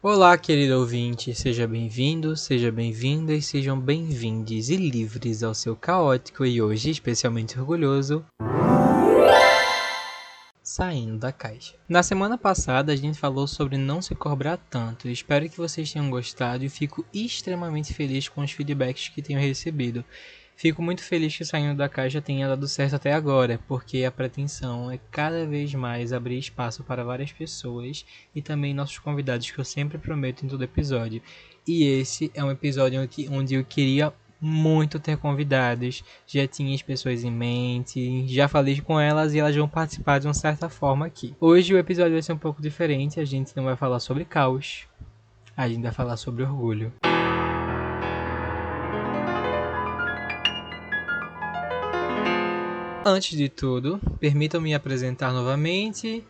Olá, querido ouvinte, seja bem-vindo, seja bem-vinda e sejam bem-vindos e livres ao seu caótico e hoje especialmente orgulhoso. Saindo da caixa. Na semana passada a gente falou sobre não se cobrar tanto. Espero que vocês tenham gostado e fico extremamente feliz com os feedbacks que tenho recebido. Fico muito feliz que saindo da caixa tenha dado certo até agora, porque a pretensão é cada vez mais abrir espaço para várias pessoas e também nossos convidados que eu sempre prometo em todo episódio. E esse é um episódio onde eu queria muito ter convidados, já tinha as pessoas em mente, já falei com elas e elas vão participar de uma certa forma aqui. Hoje o episódio vai ser um pouco diferente, a gente não vai falar sobre caos, a gente vai falar sobre orgulho. Antes de tudo, permitam-me apresentar novamente.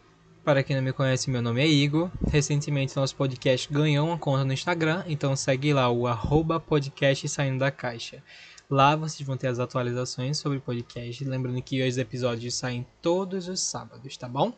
Para quem não me conhece, meu nome é Igor. Recentemente nosso podcast ganhou uma conta no Instagram, então segue lá o arroba podcast saindo da caixa. Lá vocês vão ter as atualizações sobre o podcast. Lembrando que os episódios saem todos os sábados, tá bom?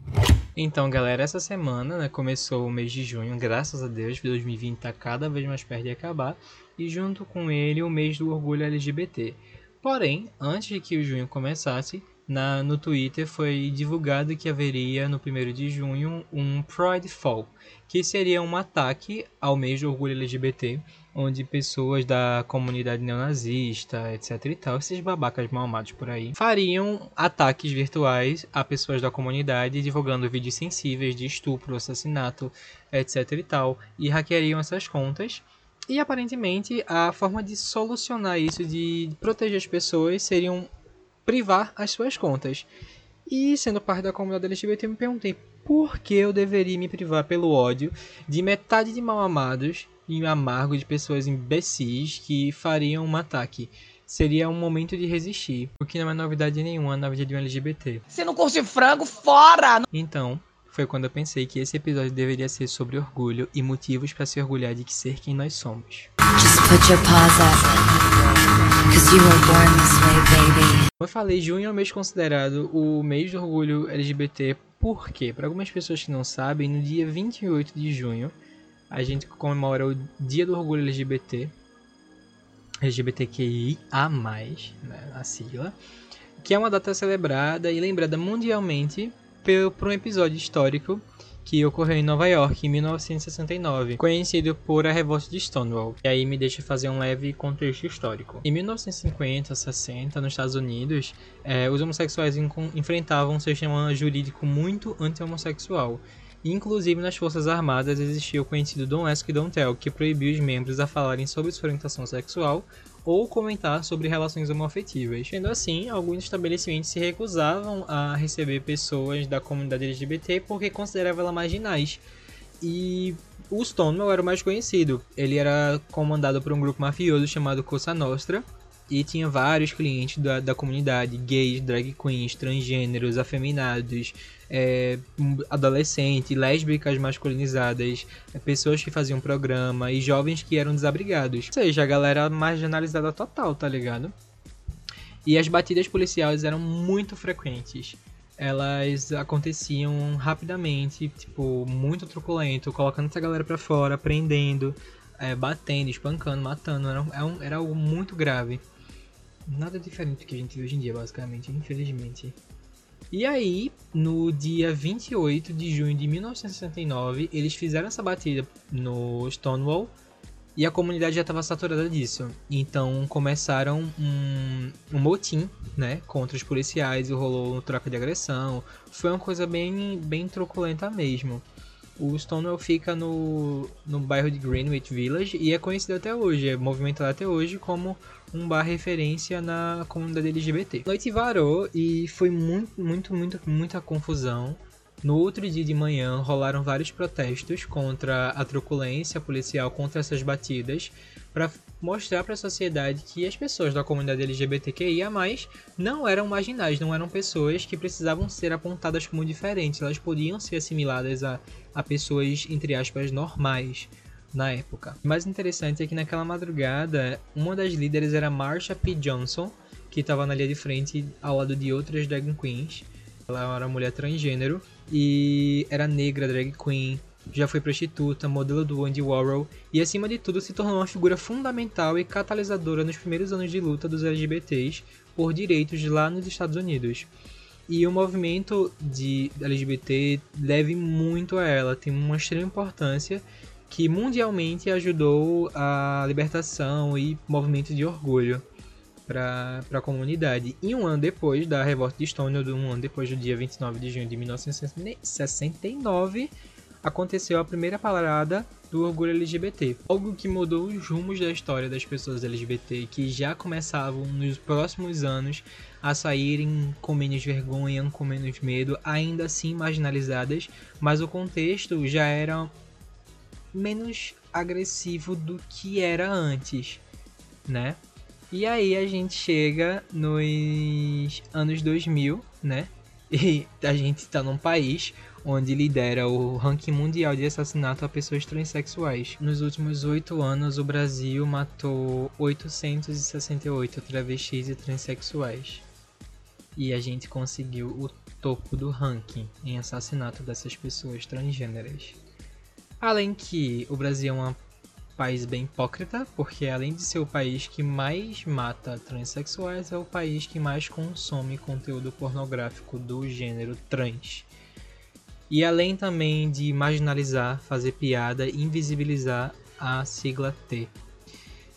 Então, galera, essa semana né, começou o mês de junho, graças a Deus, 2020 está cada vez mais perto de acabar. E junto com ele, o mês do orgulho LGBT. Porém, antes de que o junho começasse, na, no Twitter foi divulgado que haveria no 1 de junho um Pride Fall, que seria um ataque ao mês do orgulho LGBT, onde pessoas da comunidade neonazista, etc e tal, esses babacas mal amados por aí, fariam ataques virtuais a pessoas da comunidade, divulgando vídeos sensíveis de estupro, assassinato, etc e tal, e hackeariam essas contas. E aparentemente a forma de solucionar isso, de proteger as pessoas, seriam privar as suas contas. E sendo parte da comunidade LGBT, eu me perguntei por que eu deveria me privar pelo ódio de metade de mal amados e amargo de pessoas imbecis que fariam um ataque. Seria um momento de resistir, o que não é novidade nenhuma na vida de um LGBT. Se não curte frango, fora! Então, foi quando eu pensei que esse episódio deveria ser sobre orgulho e motivos para se orgulhar de ser quem nós somos. Como eu falei, junho é o mês considerado o mês do orgulho LGBT. Por quê? Para algumas pessoas que não sabem, no dia 28 de junho, a gente comemora o Dia do Orgulho LGBT, LGBTQI a mais, né, a sigla, que é uma data celebrada e lembrada mundialmente por um episódio histórico que ocorreu em Nova York em 1969, conhecido por a Revolta de Stonewall. E aí me deixa fazer um leve contexto histórico. Em 1950, 60, nos Estados Unidos, eh, os homossexuais enfrentavam um sistema jurídico muito anti-homossexual. Inclusive nas Forças Armadas existia o conhecido Don't Ask, Don't Tell, que proibia os membros a falarem sobre sua orientação sexual ou comentar sobre relações homoafetivas. Sendo assim, alguns estabelecimentos se recusavam a receber pessoas da comunidade LGBT porque consideravam elas marginais. E o Stonewall era o mais conhecido. Ele era comandado por um grupo mafioso chamado Cosa Nostra, e tinha vários clientes da, da comunidade, gays, drag queens, transgêneros, afeminados, é, lésbicas masculinizadas, é, pessoas que faziam programa e jovens que eram desabrigados. Ou seja, a galera marginalizada total, tá ligado? E as batidas policiais eram muito frequentes. Elas aconteciam rapidamente, tipo, muito truculento, colocando essa galera pra fora, prendendo, é, batendo, espancando, matando. Era, era, era algo muito grave. Nada diferente do que a gente vê hoje em dia, basicamente, infelizmente. E aí, no dia 28 de junho de 1969, eles fizeram essa batida no Stonewall e a comunidade já estava saturada disso. Então começaram um, um motim, né, contra os policiais, e rolou uma troca de agressão. Foi uma coisa bem, bem truculenta mesmo. O Stonewall fica no, no bairro de Greenwich Village e é conhecido até hoje, é movimentado até hoje como um bar referência na comunidade LGBT. A noite varou e foi muito, muito, muito, muita confusão. No outro dia de manhã rolaram vários protestos contra a truculência policial contra essas batidas para mostrar para a sociedade que as pessoas da comunidade LGBTQIA+ não eram marginais, não eram pessoas que precisavam ser apontadas como diferentes, elas podiam ser assimiladas a, a pessoas entre aspas normais na época. O mais interessante é que naquela madrugada, uma das líderes era Marsha P. Johnson, que estava na linha de frente ao lado de outras drag queens. Ela era mulher transgênero e era negra, drag queen, já foi prostituta, modelo do Andy Warhol e, acima de tudo, se tornou uma figura fundamental e catalisadora nos primeiros anos de luta dos LGBTs por direitos lá nos Estados Unidos. E o movimento de LGBT deve muito a ela, tem uma extrema importância que mundialmente ajudou a libertação e movimento de orgulho para a comunidade. E um ano depois da revolta de Stonewall, um ano depois do dia 29 de junho de 1969, aconteceu a primeira parada do orgulho LGBT. Algo que mudou os rumos da história das pessoas LGBT que já começavam nos próximos anos a saírem com menos vergonha, com menos medo, ainda assim marginalizadas, mas o contexto já era menos agressivo do que era antes, né? E aí a gente chega nos anos 2000, né? E a gente está num país onde lidera o ranking mundial de assassinato a pessoas transexuais. Nos últimos oito anos, o Brasil matou 868 travestis e transexuais. E a gente conseguiu o topo do ranking em assassinato dessas pessoas transgêneras. Além que o Brasil é um país bem hipócrita, porque além de ser o país que mais mata transexuais, é o país que mais consome conteúdo pornográfico do gênero trans. E além também de marginalizar, fazer piada e invisibilizar a sigla T.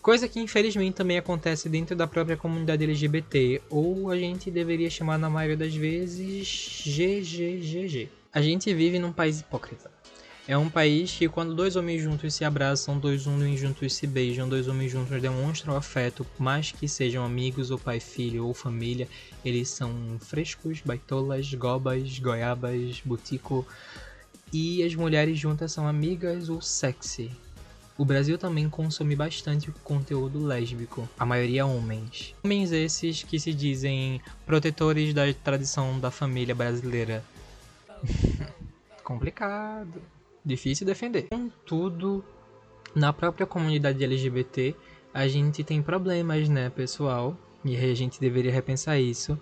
Coisa que infelizmente também acontece dentro da própria comunidade LGBT, ou a gente deveria chamar na maioria das vezes GGGG. A gente vive num país hipócrita. É um país que quando dois homens juntos se abraçam, dois homens juntos se beijam, dois homens juntos demonstram afeto, mais que sejam amigos ou pai, filho ou família, eles são frescos, baitolas, gobas, goiabas, butico. E as mulheres juntas são amigas ou sexy. O Brasil também consome bastante conteúdo lésbico, a maioria homens. Homens esses que se dizem protetores da tradição da família brasileira. Complicado difícil defender. Contudo, na própria comunidade LGBT, a gente tem problemas, né, pessoal? E a gente deveria repensar isso.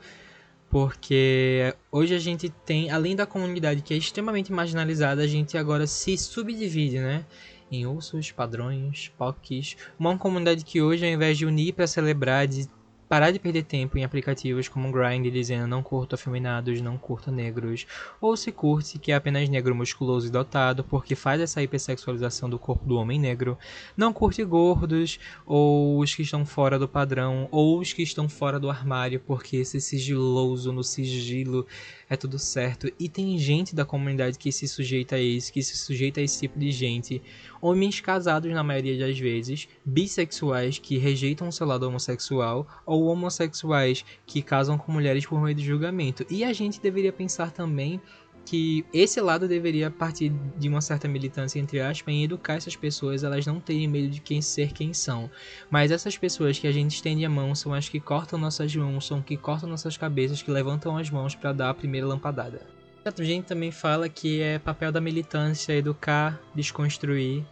Porque hoje a gente tem, além da comunidade que é extremamente marginalizada, a gente agora se subdivide, né? Em ursos, padrões, POCs. Uma comunidade que hoje, ao invés de unir para celebrar, de parar de perder tempo em aplicativos como Grindr dizendo não curto afeminados, não curto negros, ou se curte que é apenas negro musculoso e dotado porque faz essa hipersexualização do corpo do homem negro, não curte gordos, ou os que estão fora do padrão, ou os que estão fora do armário porque esse sigiloso no sigilo é tudo certo. E tem gente da comunidade que se sujeita a isso, que se sujeita a esse tipo de gente. Homens casados, na maioria das vezes, bissexuais que rejeitam o seu lado homossexual, ou homossexuais que casam com mulheres por meio de julgamento. E a gente deveria pensar também que esse lado deveria partir de uma certa militância, entre aspas, em educar essas pessoas, elas não terem medo de quem ser quem são. Mas essas pessoas que a gente estende a mão são as que cortam nossas mãos, são que cortam nossas cabeças, que levantam as mãos para dar a primeira lampadada. A gente também fala que é papel da militância educar, desconstruir,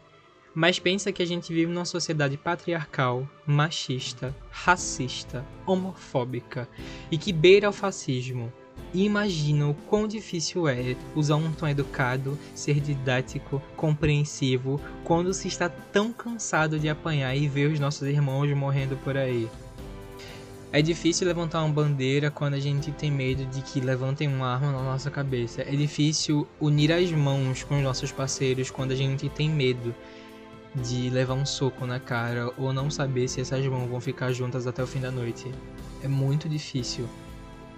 mas pensa que a gente vive numa sociedade patriarcal, machista, racista, homofóbica e que beira o fascismo. E imagina o quão difícil é usar um tom educado, ser didático, compreensivo, quando se está tão cansado de apanhar e ver os nossos irmãos morrendo por aí. É difícil levantar uma bandeira quando a gente tem medo de que levantem uma arma na nossa cabeça. É difícil unir as mãos com os nossos parceiros quando a gente tem medo de levar um soco na cara ou não saber se essas mãos vão ficar juntas até o fim da noite. É muito difícil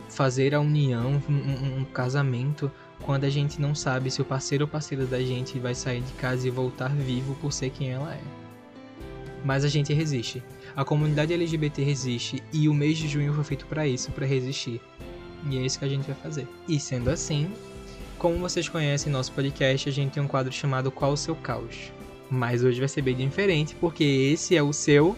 fazer a união, um, um, casamento, quando a gente não sabe se o parceiro ou parceira da gente vai sair de casa e voltar vivo por ser quem ela é. Mas a gente resiste. A comunidade LGBT resiste e o mês de junho foi feito para isso, para resistir. E é isso que a gente vai fazer. E sendo assim, como vocês conhecem nosso podcast, a gente tem um quadro chamado Qual o seu caos? Mas hoje vai ser bem diferente, porque esse é o seu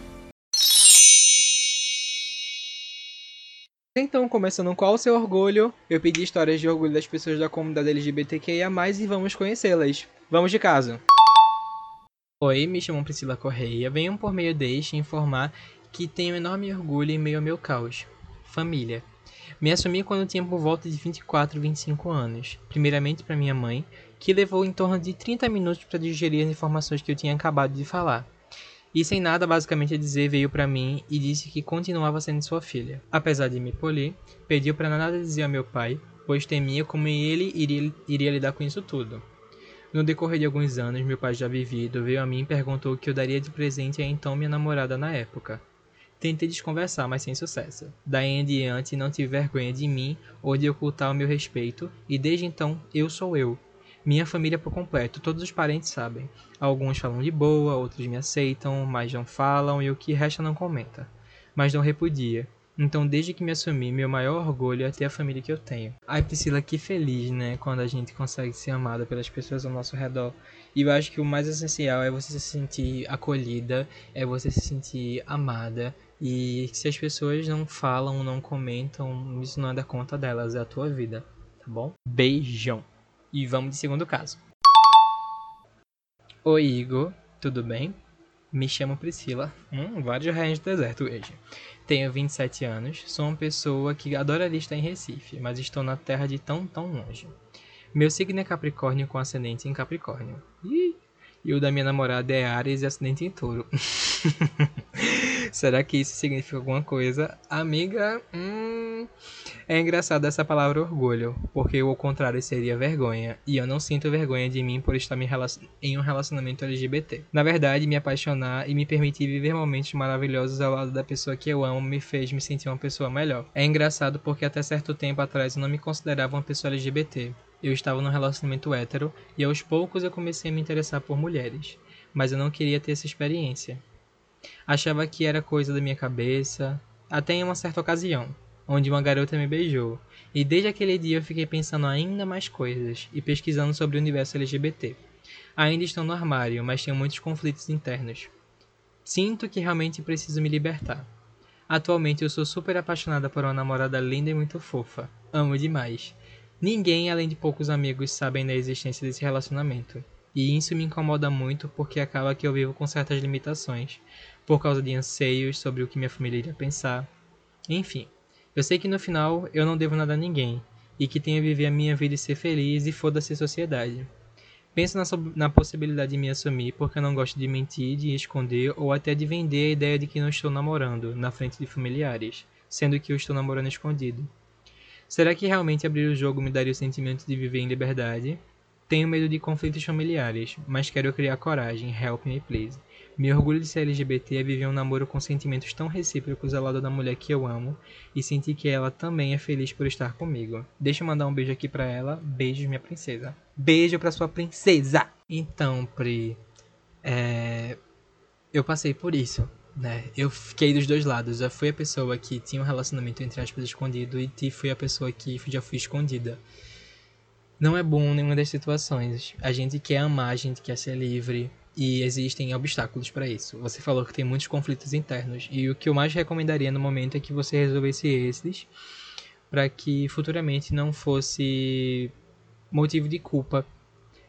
Então, começando qual o seu orgulho, eu pedi histórias de orgulho das pessoas da comunidade LGBTQIA+, e vamos conhecê-las. Vamos de casa. Oi, me chamo Priscila Correia. Venho por meio deste informar que tenho enorme orgulho em meio ao meu caos. Família. Me assumi quando tinha por volta de 24, 25 anos. Primeiramente para minha mãe, que levou em torno de 30 minutos para digerir as informações que eu tinha acabado de falar. E sem nada basicamente a dizer, veio para mim e disse que continuava sendo sua filha. Apesar de me polir, pediu para nada dizer ao meu pai, pois temia como ele iria, iria lidar com isso tudo. No decorrer de alguns anos, meu pai já vivido veio a mim e perguntou o que eu daria de presente a então minha namorada na época. Tentei desconversar, mas sem sucesso. Daí em diante não tive vergonha de mim ou de ocultar o meu respeito, e desde então eu sou eu. Minha família por completo, todos os parentes sabem. Alguns falam de boa, outros me aceitam, mas não falam e o que resta não comenta. Mas não repudia. Então, desde que me assumi, meu maior orgulho é ter a família que eu tenho. Ai, Priscila, que feliz, né? Quando a gente consegue ser amada pelas pessoas ao nosso redor. E eu acho que o mais essencial é você se sentir acolhida, é você se sentir amada. E se as pessoas não falam, não comentam, isso não é da conta delas, é a tua vida, tá bom? Beijão! E vamos de segundo caso. Oi, Igor, tudo bem? Me chamo Priscila. Hum, vários reis do deserto hoje. Tenho 27 anos, sou uma pessoa que adoraria estar em Recife, mas estou na terra de tão, tão longe. Meu signo é Capricórnio com ascendente em Capricórnio. E o da minha namorada é Ares e ascendente em Touro. Será que isso significa alguma coisa? Amiga, hum... É engraçado essa palavra orgulho, porque o contrário seria vergonha, e eu não sinto vergonha de mim por estar em um relacionamento LGBT. Na verdade, me apaixonar e me permitir viver momentos maravilhosos ao lado da pessoa que eu amo me fez me sentir uma pessoa melhor. É engraçado porque até certo tempo atrás eu não me considerava uma pessoa LGBT. Eu estava num relacionamento hétero e aos poucos eu comecei a me interessar por mulheres, mas eu não queria ter essa experiência. Achava que era coisa da minha cabeça, até em uma certa ocasião onde uma garota me beijou. E desde aquele dia eu fiquei pensando ainda mais coisas e pesquisando sobre o universo LGBT. Ainda estou no armário, mas tenho muitos conflitos internos. Sinto que realmente preciso me libertar. Atualmente eu sou super apaixonada por uma namorada linda e muito fofa. Amo demais. Ninguém, além de poucos amigos, sabem da existência desse relacionamento. E isso me incomoda muito porque acaba que eu vivo com certas limitações, por causa de anseios sobre o que minha família iria pensar. Enfim, eu sei que no final eu não devo nada a ninguém, e que tenho a viver a minha vida e ser feliz e foda-se a sociedade. Penso na, na, possibilidade de me assumir porque eu não gosto de mentir, de esconder ou até de vender a ideia de que não estou namorando na frente de familiares, sendo que eu estou namorando escondido. Será que realmente abrir o jogo me daria o sentimento de viver em liberdade? Tenho medo de conflitos familiares, mas quero criar coragem. Help me, please. Me orgulho de ser LGBT é viver um namoro com sentimentos tão recíprocos ao lado da mulher que eu amo e sentir que ela também é feliz por estar comigo. Deixa eu mandar um beijo aqui pra ela. Beijos, minha princesa. Beijo pra sua princesa! Então, Pri, é... eu passei por isso, né? Eu fiquei dos dois lados. Eu fui a pessoa que tinha um relacionamento, entre aspas, escondido e fui a pessoa que já fui escondida. Não é bom nenhuma das situações. A gente quer amar, a gente quer ser livre, e existem obstáculos para isso. Você falou que tem muitos conflitos internos e o que eu mais recomendaria no momento é que você resolvesse esses para que futuramente não fosse motivo de culpa.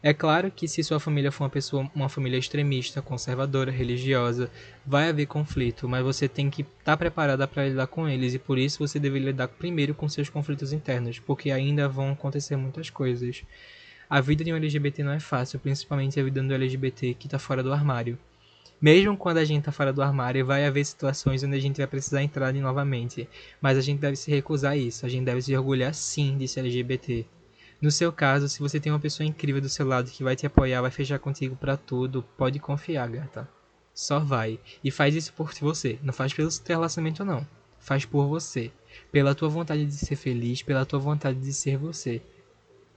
É claro que se sua família for uma pessoa, uma família extremista, conservadora, religiosa, vai haver conflito, mas você tem que estar tá preparada para lidar com eles e por isso você deveria lidar primeiro com seus conflitos internos, porque ainda vão acontecer muitas coisas. A vida de um LGBT não é fácil, principalmente a vida do LGBT que está fora do armário. Mesmo quando a gente está fora do armário, vai haver situações onde a gente vai precisar entrar novamente, mas a gente deve se recusar a isso, a gente deve se orgulhar sim de ser LGBT. No seu caso, se você tem uma pessoa incrível do seu lado que vai te apoiar, vai fechar contigo para tudo, pode confiar, gata. Só vai. E faz isso por você. Não faz pelo seu relacionamento, não. Faz por você. Pela tua vontade de ser feliz, pela tua vontade de ser você.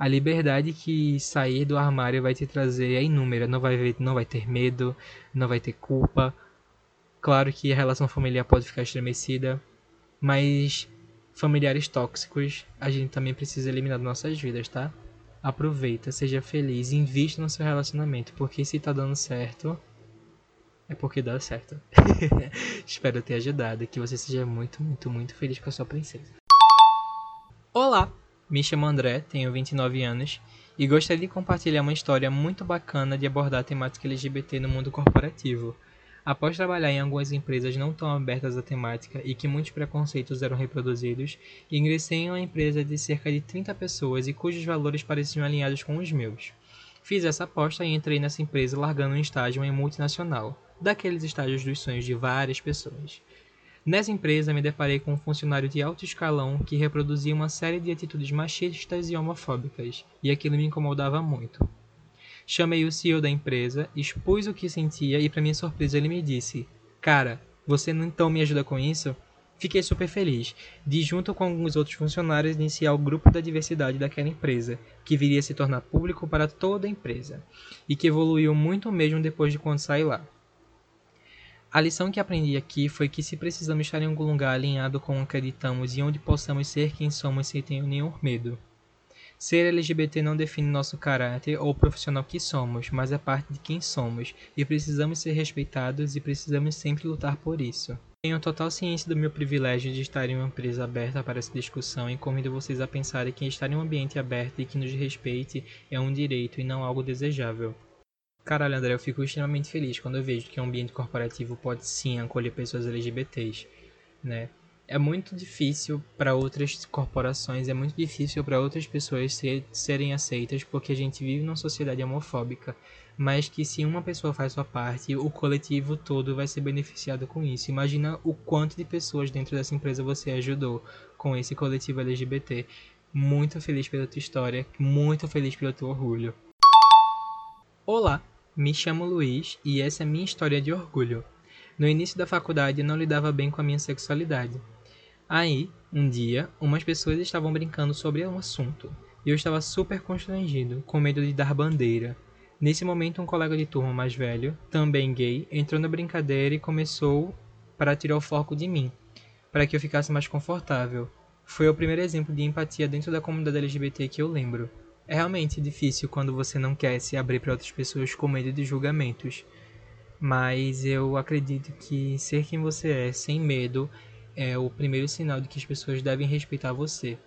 A liberdade que sair do armário vai te trazer é inúmera. Não vai, não vai ter medo, não vai ter culpa. Claro que a relação familiar pode ficar estremecida, mas familiares tóxicos a gente também precisa eliminar das nossas vidas, tá? Aproveita, seja feliz, invista no seu relacionamento, porque se tá dando certo, é porque dá certo. Espero ter ajudado, que você seja muito, muito, muito feliz com a sua princesa. Olá! Me chamo André, tenho 29 anos e gostaria de compartilhar uma história muito bacana de abordar a temática LGBT no mundo corporativo. Após trabalhar em algumas empresas não tão abertas à temática e que muitos preconceitos eram reproduzidos, ingressei em uma empresa de cerca de 30 pessoas e cujos valores pareciam alinhados com os meus. Fiz essa aposta e entrei nessa empresa largando um estágio em multinacional, daqueles estágios dos sonhos de várias pessoas. Nessa empresa me deparei com um funcionário de alto escalão que reproduzia uma série de atitudes machistas e homofóbicas, e aquilo me incomodava muito. Chamei o CEO da empresa, expus o que sentia e, para minha surpresa, ele me disse: Cara, você então me ajuda com isso? Fiquei super feliz de, junto com alguns outros funcionários, iniciar o grupo da diversidade daquela empresa, que viria a se tornar público para toda a empresa, e que evoluiu muito mesmo depois de quando saí lá. A lição que aprendi aqui foi que se precisamos estar em algum lugar alinhado com o que acreditamos e onde possamos ser quem somos sem ter nenhum medo. Ser LGBT não define nosso caráter ou profissional que somos, mas é parte de quem somos, e precisamos ser respeitados e precisamos sempre lutar por isso. Tenho total ciência do meu privilégio de estar em uma empresa aberta para essa discussão e convido vocês a pensarem que estar em um ambiente aberto e que nos respeite é um direito e não algo desejável. Caralho, André, eu fico extremamente feliz quando eu vejo que um ambiente corporativo pode sim acolher pessoas LGBTs, né? É muito difícil para outras corporações, é muito difícil para outras pessoas ser, serem aceitas porque a gente vive numa sociedade homofóbica, mas que se uma pessoa faz sua parte, o coletivo todo vai ser beneficiado com isso. Imagina o quanto de pessoas dentro dessa empresa você ajudou com esse coletivo LGBT. Muito feliz pela tua história, muito feliz pelo teu orgulho. Olá, me chamo Luiz e essa é minha história de orgulho. No início da faculdade eu não lidava bem com a minha sexualidade. Aí, um dia, umas pessoas estavam brincando sobre um assunto e eu estava super constrangido, com medo de dar bandeira. Nesse momento, um colega de turma mais velho, também gay, entrou na brincadeira e começou para tirar o foco de mim, para que eu ficasse mais confortável. Foi o primeiro exemplo de empatia dentro da comunidade LGBT que eu lembro. É realmente difícil quando você não quer se abrir para outras pessoas com medo de julgamentos. Mas eu acredito que ser quem você é, sem medo, é o primeiro sinal de que as pessoas devem respeitar você.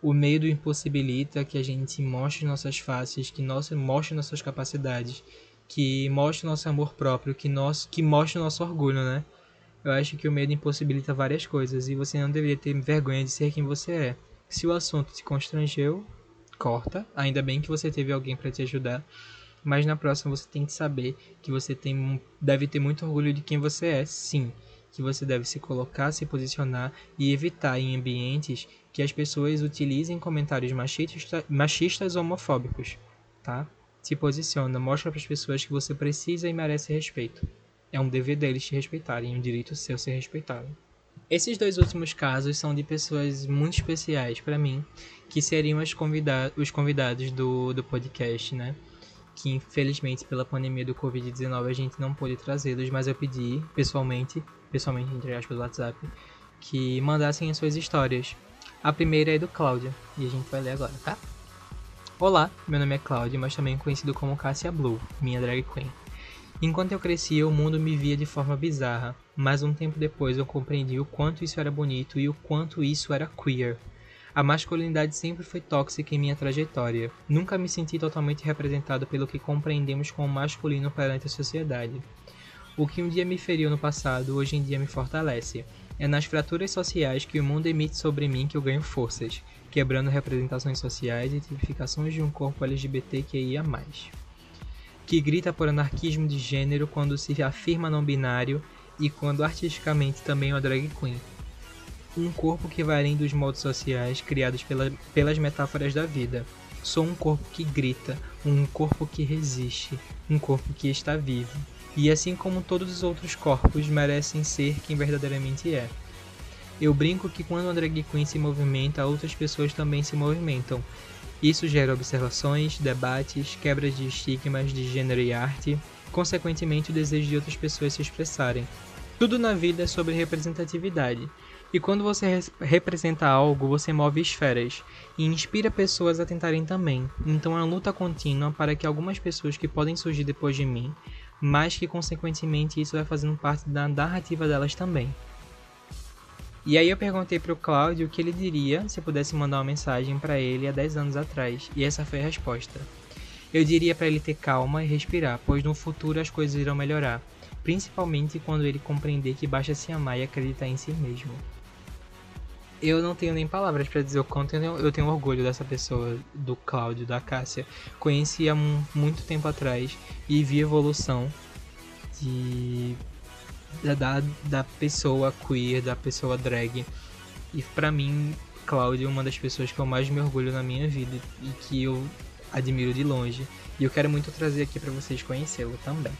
O medo impossibilita que a gente mostre nossas faces, que nossa, mostre nossas capacidades, que mostre nosso amor próprio, que, nosso, que mostre nosso orgulho, né? Eu acho que o medo impossibilita várias coisas e você não deveria ter vergonha de ser quem você é. Se o assunto te constrangeu, corta. Ainda bem que você teve alguém para te ajudar. Mas na próxima você tem que saber que você tem, deve ter muito orgulho de quem você é, sim. Que você deve se colocar, se posicionar e evitar em ambientes que as pessoas utilizem comentários machistas, machistas ou homofóbicos, tá? Se posiciona, mostra para as pessoas que você precisa e merece respeito. É um dever deles te respeitarem, um direito seu ser respeitado. Esses dois últimos casos são de pessoas muito especiais para mim, que seriam convida os convidados do, do podcast, né? Que infelizmente pela pandemia do Covid-19 a gente não pôde trazê-los, mas eu pedi pessoalmente, pessoalmente entre aspas do WhatsApp, que mandassem as suas histórias. A primeira é do Cláudia, e a gente vai ler agora, tá? Olá, meu nome é Cláudia, mas também conhecido como Cassia Blue, minha drag queen. Enquanto eu crescia, o mundo me via de forma bizarra, mas um tempo depois eu compreendi o quanto isso era bonito e o quanto isso era queer. A masculinidade sempre foi tóxica em minha trajetória. Nunca me senti totalmente representado pelo que compreendemos como masculino perante a sociedade. O que um dia me feriu no passado, hoje em dia me fortalece. É nas fraturas sociais que o mundo emite sobre mim que eu ganho forças, quebrando representações sociais e tipificações de um corpo LGBTQIA+ que grita por anarquismo de gênero quando se afirma não binário e quando artisticamente também é uma drag queen. Um corpo que vai além dos modos sociais criados pela, pelas metáforas da vida. Sou um corpo que grita, um corpo que resiste, um corpo que está vivo. E assim como todos os outros corpos merecem ser quem verdadeiramente é. Eu brinco que quando a drag queen se movimenta, outras pessoas também se movimentam, isso gera observações, debates, quebras de estigmas de gênero e arte, consequentemente o desejo de outras pessoas se expressarem. Tudo na vida é sobre representatividade. E quando você representa algo, você move esferas e inspira pessoas a tentarem também. Então é uma luta contínua para que algumas pessoas que podem surgir depois de mim, mas que consequentemente isso vai fazendo parte da narrativa delas também. E aí eu perguntei pro Cláudio o que ele diria se eu pudesse mandar uma mensagem para ele há 10 anos atrás, e essa foi a resposta. Eu diria para ele ter calma e respirar, pois no futuro as coisas irão melhorar. principalmente quando ele compreender que basta se amar e acreditar em si mesmo. Eu não tenho nem palavras para dizer o quanto eu tenho, orgulho dessa pessoa, do Cláudio, da Cássia. Conheci há muito tempo atrás e vi evolução de da, da pessoa queer, da pessoa drag. E para mim, Cláudio é uma das pessoas que eu mais me orgulho na minha vida e que eu admiro de longe. E eu quero muito trazer aqui para vocês conhecê-lo também.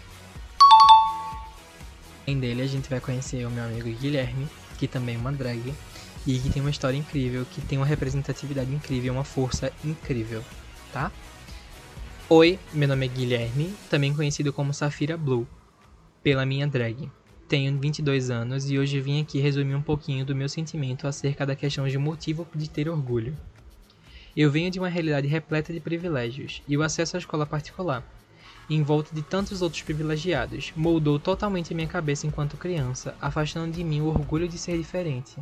Além dele, a gente vai conhecer o meu amigo Guilherme, que também é uma drag e que tem uma história incrível, que tem uma representatividade incrível, uma força incrível, tá? Oi, meu nome é Guilherme, também conhecido como Safira Blue, pela minha drag. Tenho 22 anos e hoje vim aqui resumir um pouquinho do meu sentimento acerca da questão de motivo de ter orgulho. Eu venho de uma realidade repleta de privilégios e o acesso à escola particular, em volta de tantos outros privilegiados, moldou totalmente minha cabeça enquanto criança, afastando de mim o orgulho de ser diferente.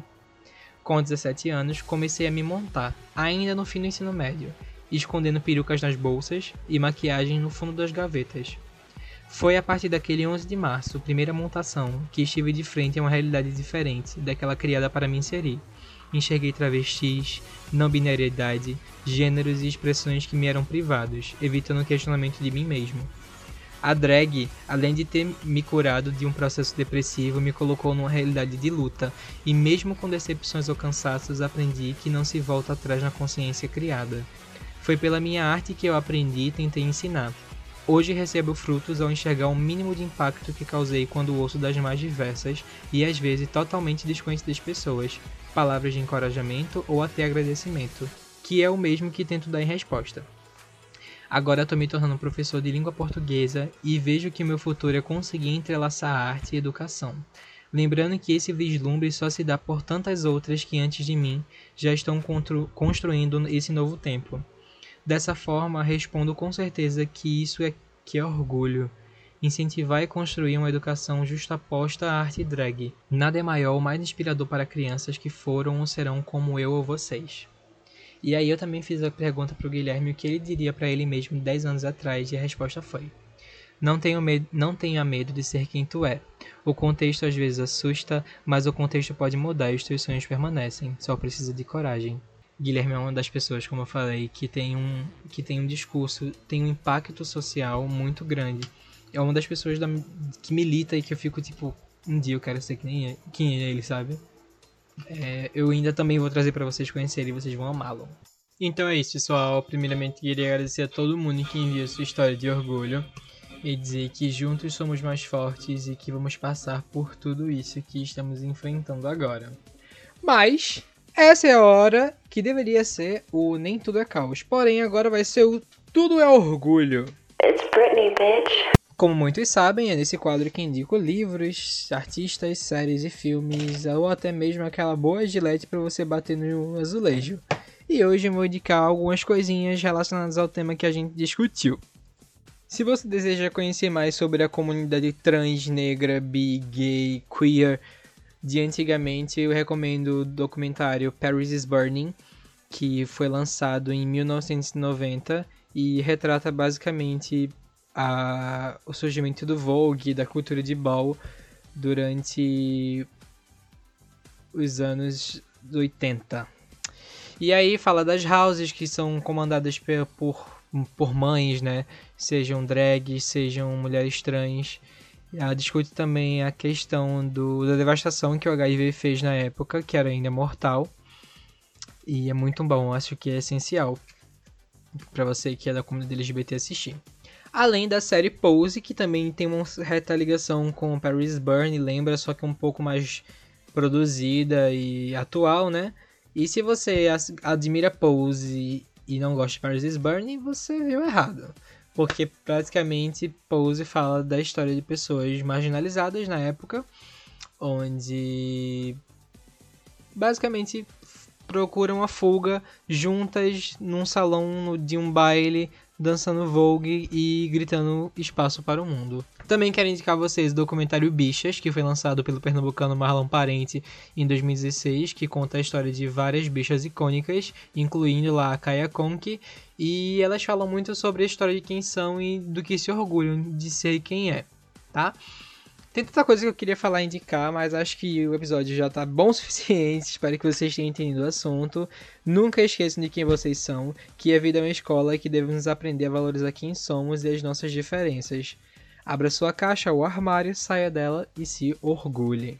Com 17 anos, comecei a me montar, ainda no fim do ensino médio, escondendo perucas nas bolsas e maquiagem no fundo das gavetas. Foi a partir daquele 11 de março, primeira montação, que estive de frente a uma realidade diferente daquela criada para me inserir. Enxerguei travestis, não binariedade, gêneros e expressões que me eram privados, evitando o questionamento de mim mesmo. A drag, além de ter me curado de um processo depressivo, me colocou numa realidade de luta, e mesmo com decepções ou cansaços, aprendi que não se volta atrás na consciência criada. Foi pela minha arte que eu aprendi e tentei ensinar. Hoje recebo frutos ao enxergar o mínimo de impacto que causei quando ouço das mais diversas e às vezes totalmente desconhecidas pessoas, palavras de encorajamento ou até agradecimento, que é o mesmo que tento dar em resposta. Agora estou me tornando professor de língua portuguesa e vejo que meu futuro é conseguir entrelaçar arte e educação. Lembrando que esse vislumbre só se dá por tantas outras que antes de mim já estão construindo esse novo tempo. Dessa forma, respondo com certeza que isso é que é orgulho. Incentivar e construir uma educação justaposta à arte drag. Nada é maior ou mais inspirador para crianças que foram ou serão como eu ou vocês. E aí eu também fiz a pergunta para o Guilherme o que ele diria para ele mesmo 10 anos atrás e a resposta foi: não, tenho não tenha medo de ser quem tu é. O contexto às vezes assusta, mas o contexto pode mudar e os teus sonhos permanecem. Só precisa de coragem. Guilherme é uma das pessoas, como eu falei, que tem um, que tem um discurso, tem um impacto social muito grande. É uma das pessoas da, que milita e que eu fico tipo, um dia eu quero ser quem é, quem é ele, sabe? é, eu ainda também vou trazer para vocês conhecerem e vocês vão amá-lo. Então é isso, pessoal. Primeiramente, queria agradecer a todo mundo que enviou sua história de orgulho e dizer que juntos somos mais fortes e que vamos passar por tudo isso que estamos enfrentando agora. Mas essa é a hora que deveria ser o Nem Tudo é Caos. Porém, agora vai ser o Tudo é Orgulho. It's Britney, bitch. Como muitos sabem, é nesse quadro que indico livros, artistas, séries e filmes, ou até mesmo aquela boa gilete para você bater no azulejo. E hoje eu vou indicar algumas coisinhas relacionadas ao tema que a gente discutiu. Se você deseja conhecer mais sobre a comunidade trans, negra, bi, gay, queer de antigamente, eu recomendo o documentário Paris is Burning, que foi lançado em 1990 e retrata basicamente a, o surgimento do Vogue, da cultura de ball durante os anos 80. E aí fala das houses que são comandadas por, por mães, né? Sejam drags, sejam mulheres trans. Ela discute também a questão do, da devastação que o HIV fez na época, que era ainda mortal. E é muito bom, acho que é essencial para você que é da comunidade LGBT assistir. Além da série Pose, que também tem uma reta ligação com Paris Burn, lembra, só que um pouco mais produzida e atual, né? E se você admira Pose e não gosta de Paris Burn, você viu errado. Porque praticamente Pose fala da história de pessoas marginalizadas na época, onde basicamente procuram a fuga juntas num salão de um baile dançando Vogue e gritando espaço para o mundo. Também quero indicar a vocês o documentário Bichas, que foi lançado pelo pernambucano Marlon Parente em 2016, que conta a história de várias bichas icônicas, incluindo lá a Kaya Conk, e elas falam muito sobre a história de quem são e do que se orgulham de ser quem é, tá? Tem tanta coisa que eu queria falar e indicar, mas acho que o episódio já tá bom o suficiente. Espero que vocês tenham entendido o assunto. Nunca esqueçam de quem vocês são, que a vida é uma escola e que devemos aprender a valorizar quem somos e as nossas diferenças. Abra sua caixa ou armário, saia dela e se orgulhe.